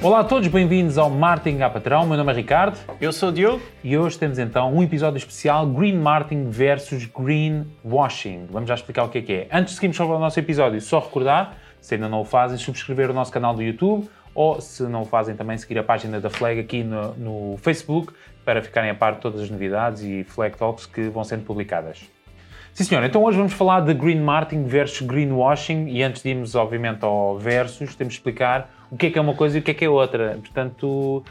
Olá a todos, bem-vindos ao Martin a Patrão. Meu nome é Ricardo Eu sou o Diogo. e hoje temos então um episódio especial Green Martin versus Green Washing. Vamos já explicar o que é que é. Antes de seguirmos sobre o nosso episódio, só recordar, se ainda não o fazem, subscrever o nosso canal do YouTube ou, se não o fazem, também seguir a página da Flag aqui no, no Facebook para ficarem a par de todas as novidades e Flag Talks que vão sendo publicadas. Sim, senhor. Então hoje vamos falar de Green Martin versus Greenwashing e antes de irmos, obviamente, ao versus, temos de explicar o que é que é uma coisa e o que é que é outra. Portanto,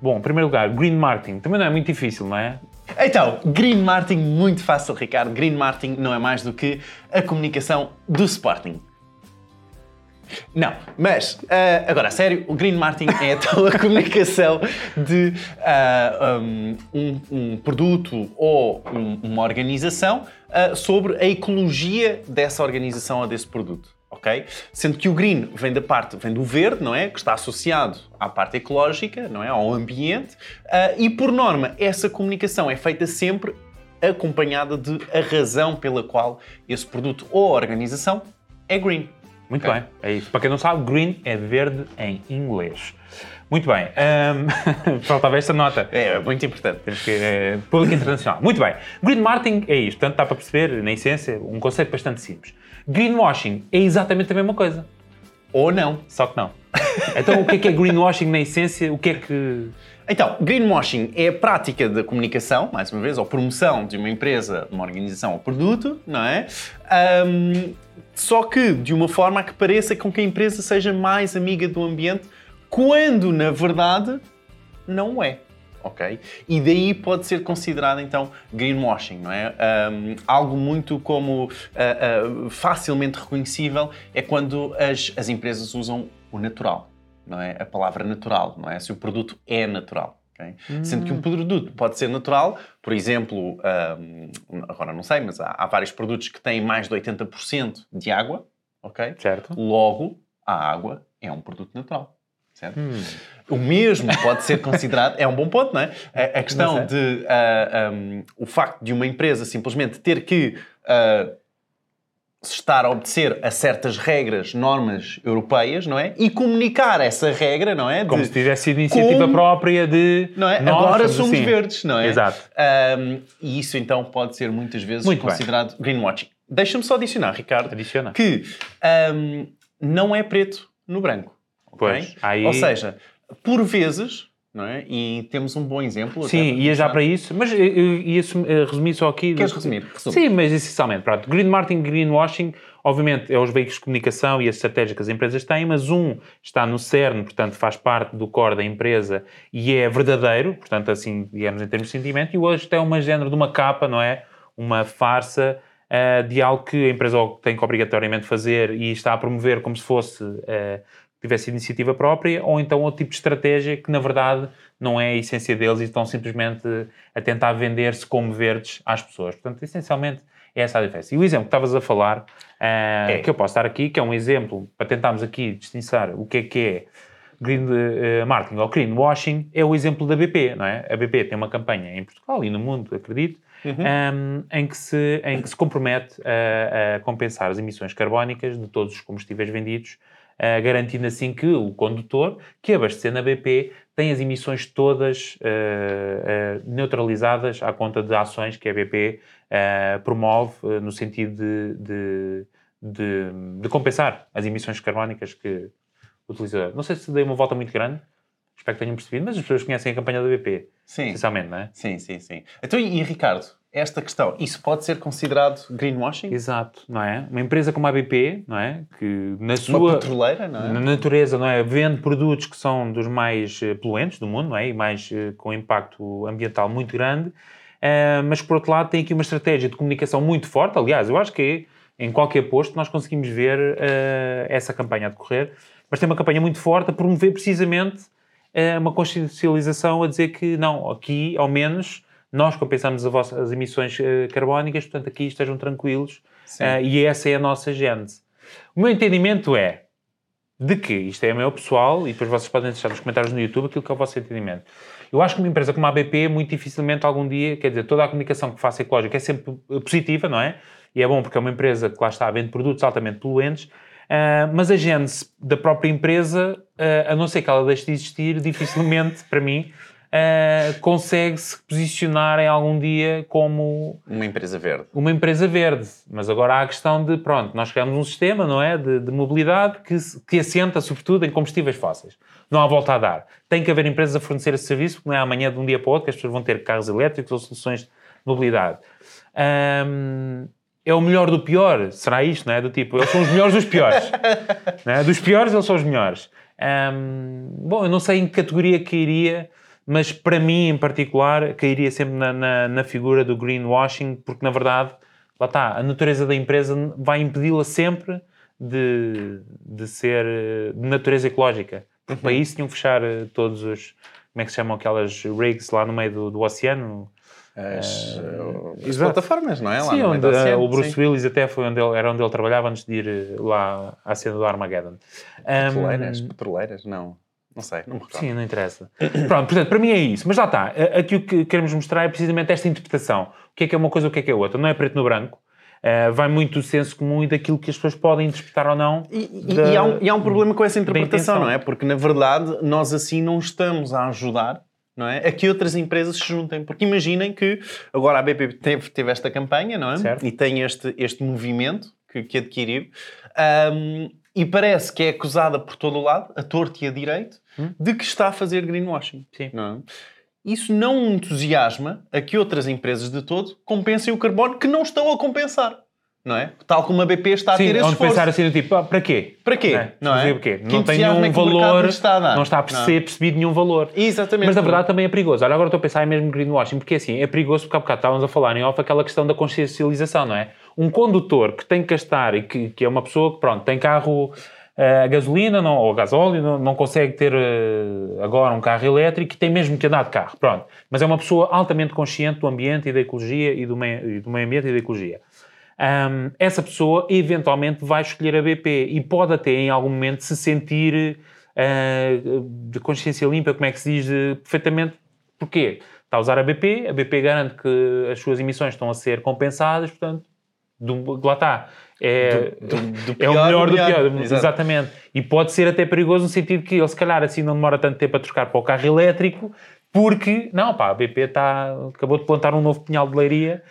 bom, em primeiro lugar, Green Martin também não é muito difícil, não é? Então, Green Martin, muito fácil, Ricardo. Green Martin não é mais do que a comunicação do Sporting. Não, mas ah, agora a sério, o Green Martin é então a comunicação de ah, um, um- produto ou um- uma organização ah, sobre a ecologia dessa organização ou desse produto. Ok? Sendo que o green vem da parte, vem do verde, não é? Que está associado à parte ecológica, não é? Ao ambiente. ah, e por norma, essa comunicação é feita sempre acompanhada de a razão pela qual esse produto ou organização é green. Muito Ok. bem, é isso. Para quem não sabe, green é verde em inglês. Muito bem, ahm, faltava esta nota. É muito importante. Temos que. É, público internacional. Muito bem. Green Martin é isto. Portanto, dá para perceber, na essência, um conceito bastante simples. Greenwashing é exatamente a mesma coisa. Ou não. Só que não. Então, o que é que é greenwashing na essência? O que é que. Então, greenwashing é a prática da comunicação, mais uma vez, ou promoção de uma empresa, de uma organização ou produto, não é? Ahm, só que de uma forma a que pareça com que a empresa seja mais amiga do ambiente, quando na verdade não é. Ok? E daí pode ser considerado então greenwashing, não é? Ahm, algo muito como ah, ah, facilmente reconhecível é quando as, as empresas usam o natural, não é? A palavra natural, não é? Se o produto é natural. ok? Sendo que um produto pode ser natural, por exemplo, ahm, agora não sei, mas há, há vários produtos que têm mais de 80% de água, ok? Certo? Logo, a água é um produto natural. Certo? O mesmo pode ser considerado, é um bom ponto, não é? A, a questão Não de ah, um, o facto de uma empresa simplesmente ter que ah, estar a obedecer a certas regras, normas europeias, não é? E comunicar essa regra, não é? Como De- se tivesse sido iniciativa Como- própria de. não é? nós Agora somos somos assim. verdes, não é? Exato. Um, e isso então pode ser muitas vezes Muito bem. considerado greenwashing. Deixa-me só adicionar, Ricardo, Adiciona. que um, não é preto no branco. ok? Pois, aí- Ou seja, por vezes, não é? E temos um bom exemplo. Sim, ia já para isso, mas eu- ia eh, resumir só aqui. Queres resumir? Resume. Sim, mas essencialmente, pronto. Green Martin, Greenwashing, obviamente, é os veículos de comunicação e a estratégia que as empresas têm, mas um está no cerne, portanto, faz parte do core da empresa e é verdadeiro, portanto, assim, digamos, em termos de sentimento, e o outro é uma género de uma capa, não é? Uma farsa ah, de algo que a empresa tem que obrigatoriamente fazer e está a promover como se fosse. ah, tivesse iniciativa própria, ou então outro tipo de estratégia que, na verdade, não é a essência deles e estão simplesmente a tentar vender-se como verdes às pessoas. Portanto, essencialmente, é essa a diferença. E o exemplo que estavas a falar, ah, É. que eu posso dar aqui, que é um exemplo para tentarmos aqui distinguir o que é que é green eh, marketing ou greenwashing, é o exemplo da BP, não é? A BP tem uma campanha em Portugal e no mundo, acredito, um, em, que se, em que se compromete a, a compensar as emissões carbónicas de todos os combustíveis vendidos, ah, garantindo assim que o condutor que abastecer na BP tem as emissões todas ah, neutralizadas à conta de ações que a BP promove no sentido de, de, de, de compensar as emissões carbónicas que o utilizador. Não sei se dei uma volta muito grande, espero que tenham percebido, mas as pessoas conhecem a campanha da BP, Sim. essencialmente, não é? Sim, sim, sim. Então, e Ricardo, esta questão, isso pode ser considerado greenwashing? Exato, não é? Uma empresa como a BP, não é? Que na Uma sua petroleira, não é? na natureza, não é? Vende produtos que são dos mais eh, poluentes do mundo, não é? E mais eh, com impacto ambiental muito grande, eh, mas por outro lado tem aqui uma estratégia de comunicação muito forte. Aliás, eu acho que em qualquer posto nós conseguimos ver eh, essa campanha a decorrer, mas tem uma campanha muito forte a promover precisamente eh, uma consciencialização a dizer que não, aqui ao menos nós compensamos vossa- as emissões eh, carbónicas, portanto aqui estejam tranquilos eh, e essa é a nossa gênese. O meu entendimento é de que, isto é meu pessoal, e depois vocês podem deixar nos comentários no YouTube aquilo que é o vosso entendimento. Eu acho que uma empresa como a ABP, muito dificilmente algum dia, quer dizer, toda a comunicação que faça ecológica é sempre positiva, não é? E é bom porque é uma empresa que lá está, vende produtos altamente poluentes, Uh, mas a gênese da própria empresa, uh, a não ser que ela deixe de existir, dificilmente, para mim, uh, consegue se posicionar em algum dia como uma empresa verde. Uma empresa verde. Mas agora há a questão de, pronto, nós criamos um sistema, não é, de, de mobilidade que, que assenta sobretudo em combustíveis fósseis. Não há volta a dar. Tem que haver empresas a fornecer esse serviço, porque não é amanhã de um dia para o outro que as pessoas vão ter carros elétricos ou soluções de mobilidade. Um, é o melhor do pior, será isto, não é? Do tipo, eles são os melhores dos piores. é? Dos piores, eles são os melhores. Um, bom, eu não sei em que categoria cairia, mas para mim em particular cairia sempre na, na, na, figura do greenwashing, porque na verdade, lá está, a natureza da empresa vai impedi-la sempre de, de ser de natureza ecológica. Porque uhum. para isso tinham que fechar eh, todos os, como é que se chamam aquelas rigs lá no meio do, do oceano, as, uh, as plataformas, não é? Sim, onde, oceano, o Bruce sim. Willis até foi onde ele, era onde ele trabalhava antes de ir eh, lá à cena do Armageddon. Petroleiras? Um, petroleiras? Não. Não sei, não me recordo. Sim, não interessa. Pronto, portanto, para mim é isso. Mas lá está. Aqui o que queremos mostrar é precisamente esta interpretação. O que é que é uma coisa, o que é que é outra. Não é preto no branco. Uh, vai muito do senso comum e daquilo que as pessoas podem interpretar ou não. E, e, da, e, há, um, e há um problema com essa interpretação, não é? Porque, na verdade, nós assim não estamos a ajudar não é? A que outras empresas se juntem. Porque imaginem que agora a BP teve, teve esta campanha, não é? Certo. E tem este, este movimento que, que adquiriu. Um, e parece que é acusada por todo o lado, a torto e a direito, hum? de que está a fazer greenwashing. Sim. Não é? Isso não entusiasma a que outras empresas de todo compensem o carbono que não estão a compensar não é? Tal como a BP está Sim, a ter esse esforço. pensar assim, tipo, ah, para quê? Para quê? É, não é? Quê? Não tem nenhum é valor, está a não está a perceber, não. percebido nenhum valor. Exatamente. Mas na verdade também é perigoso. Olha, agora estou a pensar em mesmo greenwashing, porque assim, é perigoso porque há bocado estávamos a falar em off aquela questão da consciencialização, não é? Um condutor que tem que gastar e que, que é uma pessoa que, pronto, tem carro a uh, gasolina não, ou gasóleo, não, não consegue ter uh, agora um carro elétrico e tem mesmo que andar de carro, pronto. Mas é uma pessoa altamente consciente do ambiente e da ecologia e do meio, e do meio ambiente e da ecologia um, essa pessoa eventualmente vai escolher a BP e pode até em algum momento se sentir uh, de consciência limpa, como é que se diz, perfeitamente. Porquê? Está a usar a BP, a BP garante que as suas emissões estão a ser compensadas, portanto, do, lá está. É, do, do, do é o melhor do pior. Exato. Exatamente. E pode ser até perigoso no sentido que ele, se calhar, assim não demora tanto tempo a trocar para o carro elétrico, porque, não, pá, a BP tá, acabou de plantar um novo pinhal de leiria,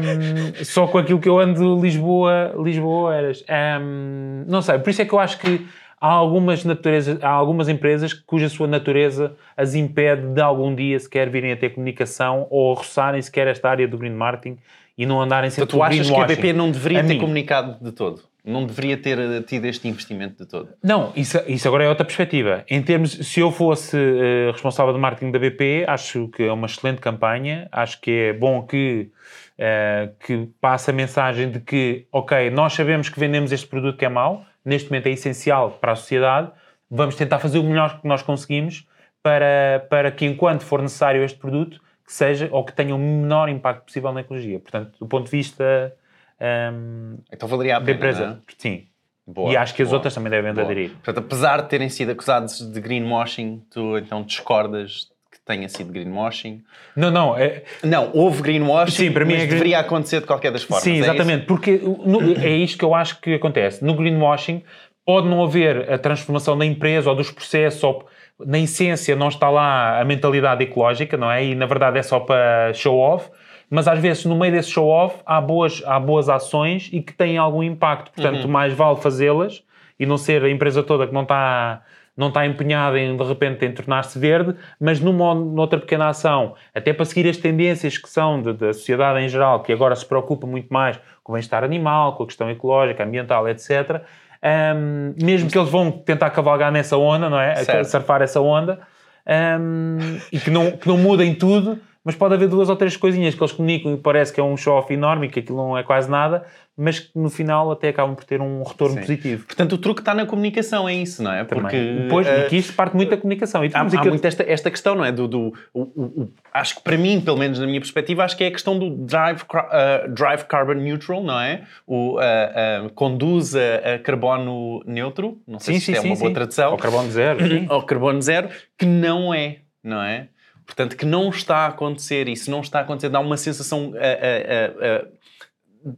um, só com aquilo que eu ando Lisboa, Lisboa eras. Um, não sei, por isso é que eu acho que há algumas, naturezas, há algumas empresas cuja sua natureza as impede de algum dia sequer virem a ter comunicação ou roçarem sequer esta área do green marketing e não andarem sempre então, tu achas que a BP não deveria a ter mim. comunicado de todo? não deveria ter eh, tido este investimento de todo. Não, isso, isso agora é outra perspectiva. Em termos, se eu fosse uh, responsável de marketing da BP, acho que é uma excelente campanha, acho que é bom que, uh, que passe a mensagem de que, ok, nós sabemos que vendemos este produto que é mau, neste momento é essencial para a sociedade, vamos tentar fazer o melhor que nós conseguimos para, para que, enquanto for necessário este produto, seja ou que tenha o menor impacto possível na ecologia. Portanto, do ponto de vista um, então valeria a pena, empresa. Não é? Sim. Boa, e acho que as boa, outras também devem boa. aderir. Portanto, apesar de terem sido acusados de greenwashing, tu então discordas que tenha sido greenwashing? Não, não. É... Não, houve greenwashing, Sim, para mim mas é deveria acontecer de qualquer das formas. Sim, é exatamente. É porque no, é isto que eu acho que acontece. No greenwashing pode não haver a transformação da empresa ou dos processos ou na essência não está lá a mentalidade ecológica, não é? E na verdade é só para show off mas às vezes no meio desse show-off há boas, há boas ações e que têm algum impacto. Portanto, uhum. mais vale fazê-las e não ser a empresa toda que não está não está empenhada em de repente em tornar-se verde, mas numa noutra pequena ação, até para seguir as tendências que são da sociedade em geral, que agora se preocupa muito mais com o bem-estar animal, com a questão ecológica, ambiental, etc. Um, mesmo que eles vão tentar cavalgar nessa onda, não é? Certo. Surfar essa onda, um, e que não, que não mudem tudo, mas pode haver duas ou três coisinhas que eles comunicam e parece que é um show-off enorme e que aquilo não é quase nada, mas que no final até acabam por ter um retorno Sim. positivo. Portanto, o truque está na comunicação, é isso, não é? Porque depois, uh, aqui isto parte muito da comunicação. E há, há muito esta, esta questão, não é? Do, do o, o, acho que para mim, pelo menos na minha perspectiva, acho que é a questão do drive, uh, drive carbon neutral, não é? O uh, conduz a, a, carbono neutro, não sei sim, se sim, é uma boa tradução. Ou carbono zero. Ou carbono zero, que não é, não é? Portanto, que não está a acontecer, e se não está a acontecer, dá uma sensação. Uh, uh, uh,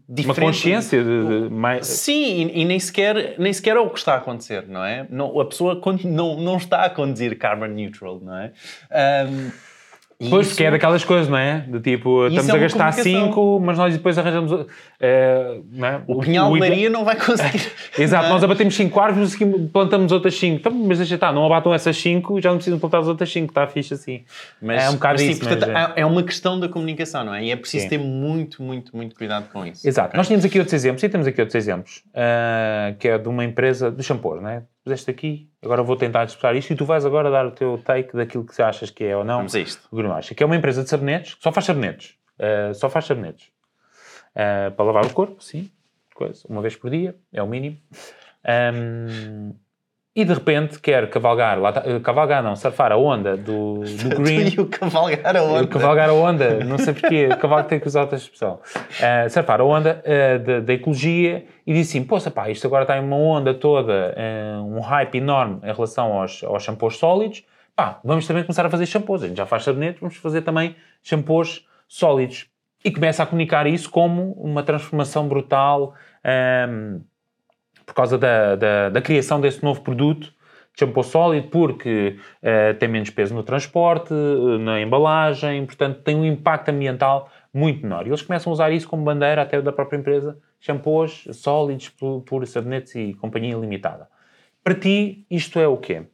diferente. Uma consciência de, de mais... Sim, e, e, nem, sequer, nem sequer é o que está a acontecer, não é? Não, a pessoa não, não está a conduzir carbon neutral, não é? Um, Pois, isso... porque é daquelas coisas, não é? De tipo, estamos é a gastar 5, mas nós depois arranjamos. Uh, não é? O, pinhal de Leiria não vai conseguir. Exato, nós abatemos 5 árvores e plantamos outras 5. Então, mas deixa estar, não abatam essas 5, já não precisam plantar as outras 5, está fixe assim. Mas, é um bocado mas, isso. Sim, portanto, é. é uma questão da comunicação, não é? E é preciso sim. ter muito, muito, muito cuidado com isso. Exato. Nós tínhamos aqui outros exemplos, e temos aqui outros exemplos, uh, que é de uma empresa de shampoos, não é? Puseste aqui, agora vou tentar disputar isto e tu vais agora dar o teu take daquilo que achas que é ou não Vamos a isto. Greenwashing, que é uma empresa de sabonetes, só faz sabonetes, uh, só faz sabonetes. Uh, para lavar o corpo, sim, coisa, uma vez por dia, é o mínimo. Um, e de repente quer cavalgar, lá tá, cavalgar não, surfar a onda do, do green. e o cavalgar a onda. Cavalgar a onda, não sei porquê, o cavalo tem que usar outra expressão. Uh, surfar a onda uh, da ecologia e disse assim, poxa pá, isto agora está em uma onda toda, uh, um hype enorme em relação aos, aos shampoos sólidos, pá, vamos também começar a fazer shampoos, a gente já faz sabonetes, vamos fazer também shampoos sólidos. E começa a comunicar isso como uma transformação brutal, um, por causa da, da, da, criação desse novo produto, shampoo sólido, porque uh, tem menos peso no transporte, uh, na embalagem, portanto tem um impacto ambiental muito menor. E eles começam a usar isso como bandeira até da própria empresa, shampoos sólidos por, por sabonetes e companhia limitada. Para ti, isto é o quê?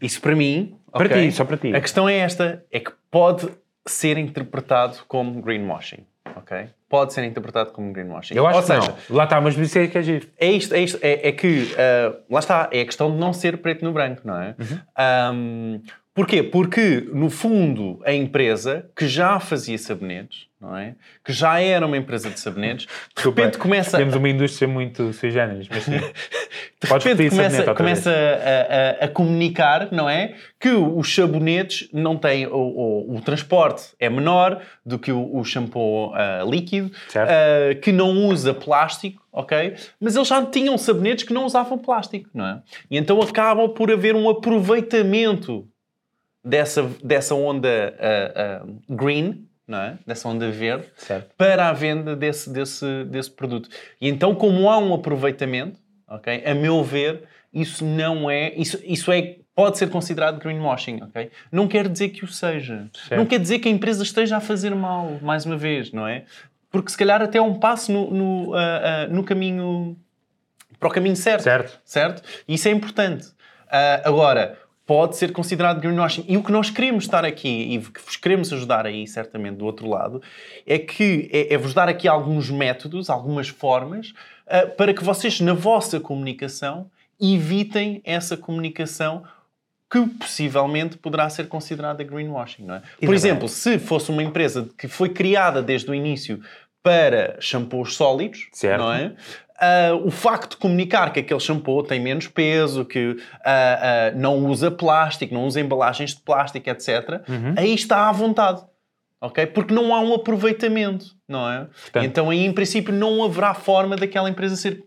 Isso para mim... Para okay. ti, só para ti. A questão é esta, é que pode ser interpretado como greenwashing ok? Pode ser interpretado como greenwashing. Eu acho Ou que seja, não. Lá está, mas isso é que é giro. É isto, é isto, é, é que, uh, lá está, é a questão de não ser preto no branco, não é? Uhum. Um, Porquê? Porque, no fundo, a empresa que já fazia sabonetes, não é? Que já era uma empresa de sabonetes, de repente começa... Temos uma indústria muito sui generis, mas sim. de repente começa, começa a, a, a, comunicar, não é? Que os sabonetes não têm... O, o, o transporte é menor do que o, o shampoo uh, líquido, uh, que não usa plástico, ok? Mas eles já tinham sabonetes que não usavam plástico, não é? E então acaba por haver um aproveitamento dessa, dessa onda uh, uh, green, não é? dessa onda verde, certo. para a venda desse, desse, desse produto. E então, como há um aproveitamento, okay, a meu ver, isso não é. Isso, isso é pode ser considerado greenwashing, ok? Não quer dizer que o seja. Certo. Não quer dizer que a empresa esteja a fazer mal, mais uma vez, não é? Porque se calhar até é um passo no, no, uh, uh, no caminho para o caminho certo. Certo. Certo? E isso é importante. Uh, agora, pode ser considerado greenwashing. E o que nós queremos estar aqui e que vos queremos ajudar aí, certamente, do outro lado, é que é, é vos dar aqui alguns métodos, algumas formas, uh, para que vocês, na vossa comunicação, evitem essa comunicação que possivelmente poderá ser considerada greenwashing, não é? Por exemplo, se fosse uma empresa que foi criada desde o início para shampoos sólidos, certo. não é? Uh, o facto de comunicar que aquele shampoo tem menos peso, que uh, uh, não usa plástico, não usa embalagens de plástico, etc., uhum. aí está à vontade. Ok? Porque não há um aproveitamento, não é? Portanto, então aí, em princípio, não haverá forma daquela empresa ser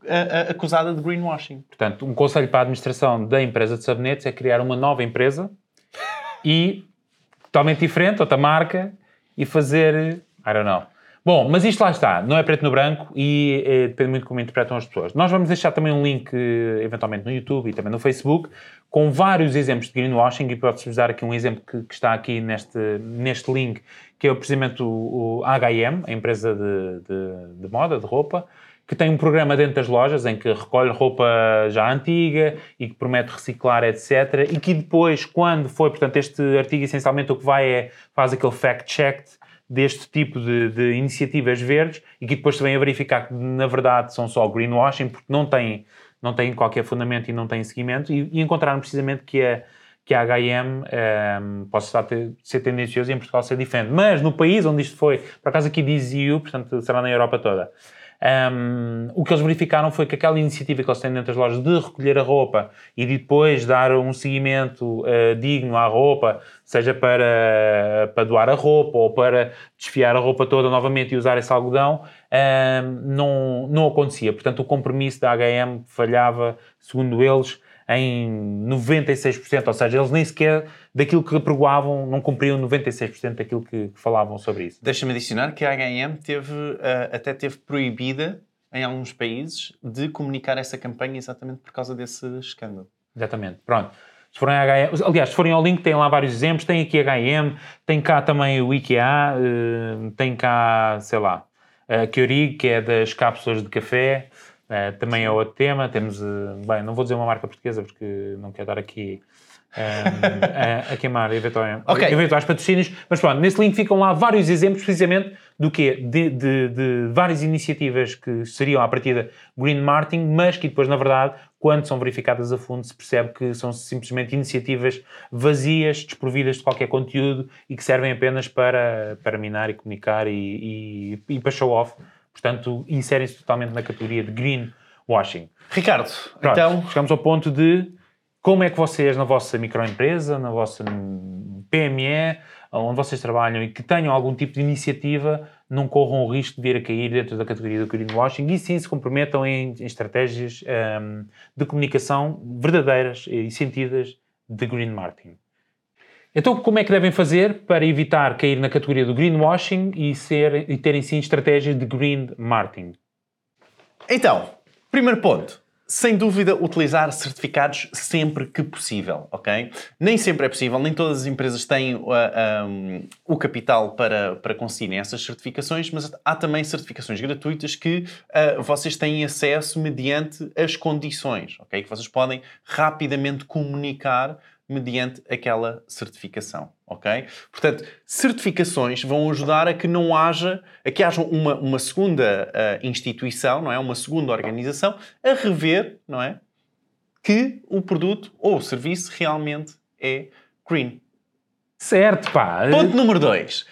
acusada de greenwashing. Portanto, um conselho para a administração da empresa de sabonetes é criar uma nova empresa e totalmente diferente, outra marca, e fazer, I don't know, Bom, mas isto lá está, não é preto no branco e é, depende muito de como interpretam as pessoas. Nós vamos deixar também um link, eh, eventualmente, no YouTube e também no Facebook, com vários exemplos de greenwashing e posso-vos dar aqui um exemplo que, que, está aqui neste, neste link, que é precisamente o, o H&M, a empresa de, de, de moda, de roupa, que tem um programa dentro das lojas em que recolhe roupa já antiga e que promete reciclar, etc. E que depois, quando foi, portanto, este artigo essencialmente o que vai é, faz aquele fact-check deste tipo de, de, iniciativas verdes e que depois também a verificar que na verdade são só greenwashing porque não têm, não têm qualquer fundamento e não têm seguimento e, e encontraram precisamente que a, que a H&M um, ehm, possa estar ter, ser tendencioso e em Portugal ser diferente. Mas no país onde isto foi, por acaso aqui diz EU, portanto será na Europa toda, um, o que eles verificaram foi que aquela iniciativa que eles têm dentro das lojas de recolher a roupa e de depois dar um seguimento uh, digno à roupa, seja para, para doar a roupa ou para desfiar a roupa toda novamente e usar esse algodão, um, não, não acontecia. Portanto, o compromisso da HM falhava, segundo eles, em 96%, ou seja, eles nem sequer daquilo que apregoavam, não cumpriam 96% daquilo que, que falavam sobre isso. Deixa-me adicionar que a H&M teve, uh, até teve proibida em alguns países de comunicar essa campanha exatamente por causa desse escândalo. Exatamente. Pronto. Se forem H&M, aliás, se forem ao link, tem lá vários exemplos. Tem aqui H&M, tem cá também o IKEA, uh, tem cá, sei lá, a Keurig, que é das cápsulas de café, uh, também é outro tema. Temos, uh, bem, não vou dizer uma marca portuguesa porque não quero dar aqui um, a, a, queimar eventualmente, okay. eventuais patrocínios. Mas pronto, nesse link ficam lá vários exemplos, precisamente, do quê? De, de, de várias iniciativas que seriam, à partida, green marketing, mas que depois, na verdade, quando são verificadas a fundo, se percebe que são simplesmente iniciativas vazias, desprovidas de qualquer conteúdo e que servem apenas para, para minar e comunicar e, e, e para show off. Portanto, inserem-se totalmente na categoria de greenwashing. Ricardo, Pronto, então... Chegamos ao ponto de como é que vocês, na vossa microempresa, na vossa PME, onde vocês trabalham e que tenham algum tipo de iniciativa, não corram o risco de vir a cair dentro da categoria do greenwashing e sim se comprometam em, em estratégias um, de comunicação verdadeiras e sentidas de green marketing. Então, como é que devem fazer para evitar cair na categoria do greenwashing e, ser, e terem sim estratégias de green marketing? Então, primeiro ponto sem dúvida, utilizar certificados sempre que possível, ok? Nem sempre é possível, nem todas as empresas têm uh, um, o capital para, para conseguirem essas certificações, mas há também certificações gratuitas que uh, vocês têm acesso mediante as condições, ok? Que vocês podem rapidamente comunicar mediante aquela certificação, ok? Portanto, certificações vão ajudar a que não haja, a que haja uma, uma segunda uh, instituição, não é? Uma segunda organização a rever, não é? Que o produto ou o serviço realmente é green. Certo, pá! Ponto número dois.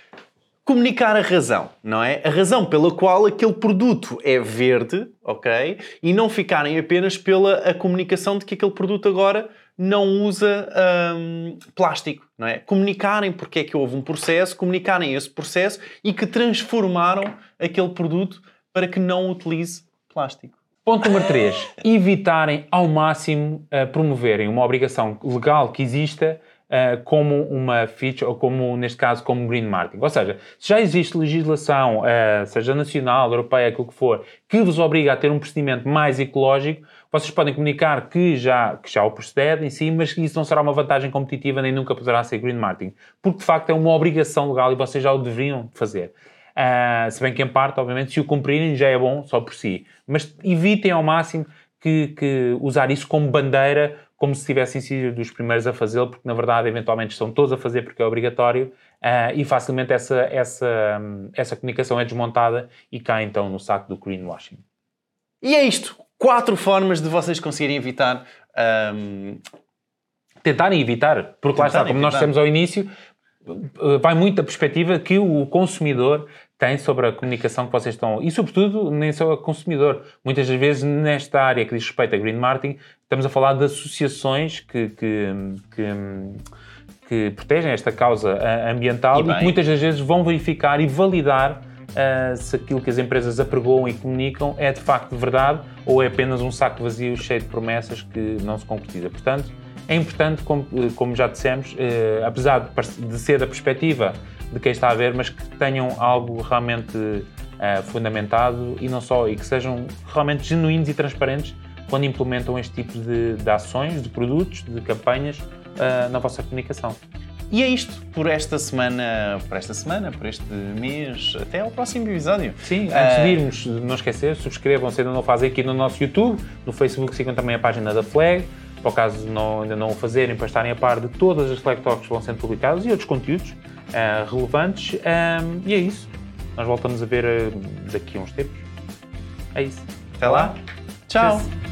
Comunicar a razão, não é? A razão pela qual aquele produto é verde, ok? E não ficarem apenas pela a comunicação de que aquele produto agora não usa um, plástico, não é? Comunicarem porque é que houve um processo, comunicarem esse processo e que transformaram aquele produto para que não utilize plástico. Ponto número 3. Evitarem ao máximo uh, promoverem uma obrigação legal que exista uh, como uma feature, ou como, neste caso, como green marketing. Ou seja, se já existe legislação, uh, seja nacional, europeia, aquilo que for, que vos obriga a ter um procedimento mais ecológico, vocês podem comunicar que já, que já o procede em si, mas que isso não será uma vantagem competitiva nem nunca poderá ser green marketing, porque de facto é uma obrigação legal e vocês já o deveriam fazer. Uh, se bem que em parte, obviamente, se o cumprirem já é bom só por si. Mas evitem ao máximo que, que usar isso como bandeira, como se tivessem sido dos primeiros a fazê-lo, porque na verdade, eventualmente, estão todos a fazer porque é obrigatório uh, e facilmente essa, essa, essa comunicação é desmontada e cai então no saco do greenwashing. E é isto quatro formas de vocês conseguirem evitar. Um... Tentarem evitar, porque lá está, como evitar. nós dissemos ao início, eh, vai muito da perspectiva que o consumidor tem sobre a comunicação que vocês estão. E, sobretudo, nem só o consumidor. Muitas das vezes, nesta área que diz respeito a green marketing, estamos a falar de associações que, que, que, que protegem esta causa ambiental e, e que muitas das vezes vão verificar e validar uh, se aquilo que as empresas apregoam e comunicam é de facto verdade ou é apenas um saco vazio cheio de promessas que não se concretiza. Portanto, é importante, como, como já dissemos, uh, apesar de, de, ser da perspectiva de quem está a ver, mas que tenham algo realmente uh, fundamentado e não só, e que sejam realmente genuínos e transparentes quando implementam este tipo de, de ações, de produtos, de campanhas na vossa comunicação. E é isto por esta semana, por esta semana, por este mês, até ao próximo episódio. Sim, antes uh... de irmos, não esquecer, subscrevam se ainda não fazem aqui no nosso YouTube, no Facebook sigam também a página da Flag, para o caso não, ainda não o fazerem, para estarem a par de todas as Flag Talks que vão sendo publicadas e outros conteúdos uh, relevantes. Um, e é isso. Nós voltamos a ver uh, daqui a uns tempos. É isso. Até lá. Tchau. Tchau.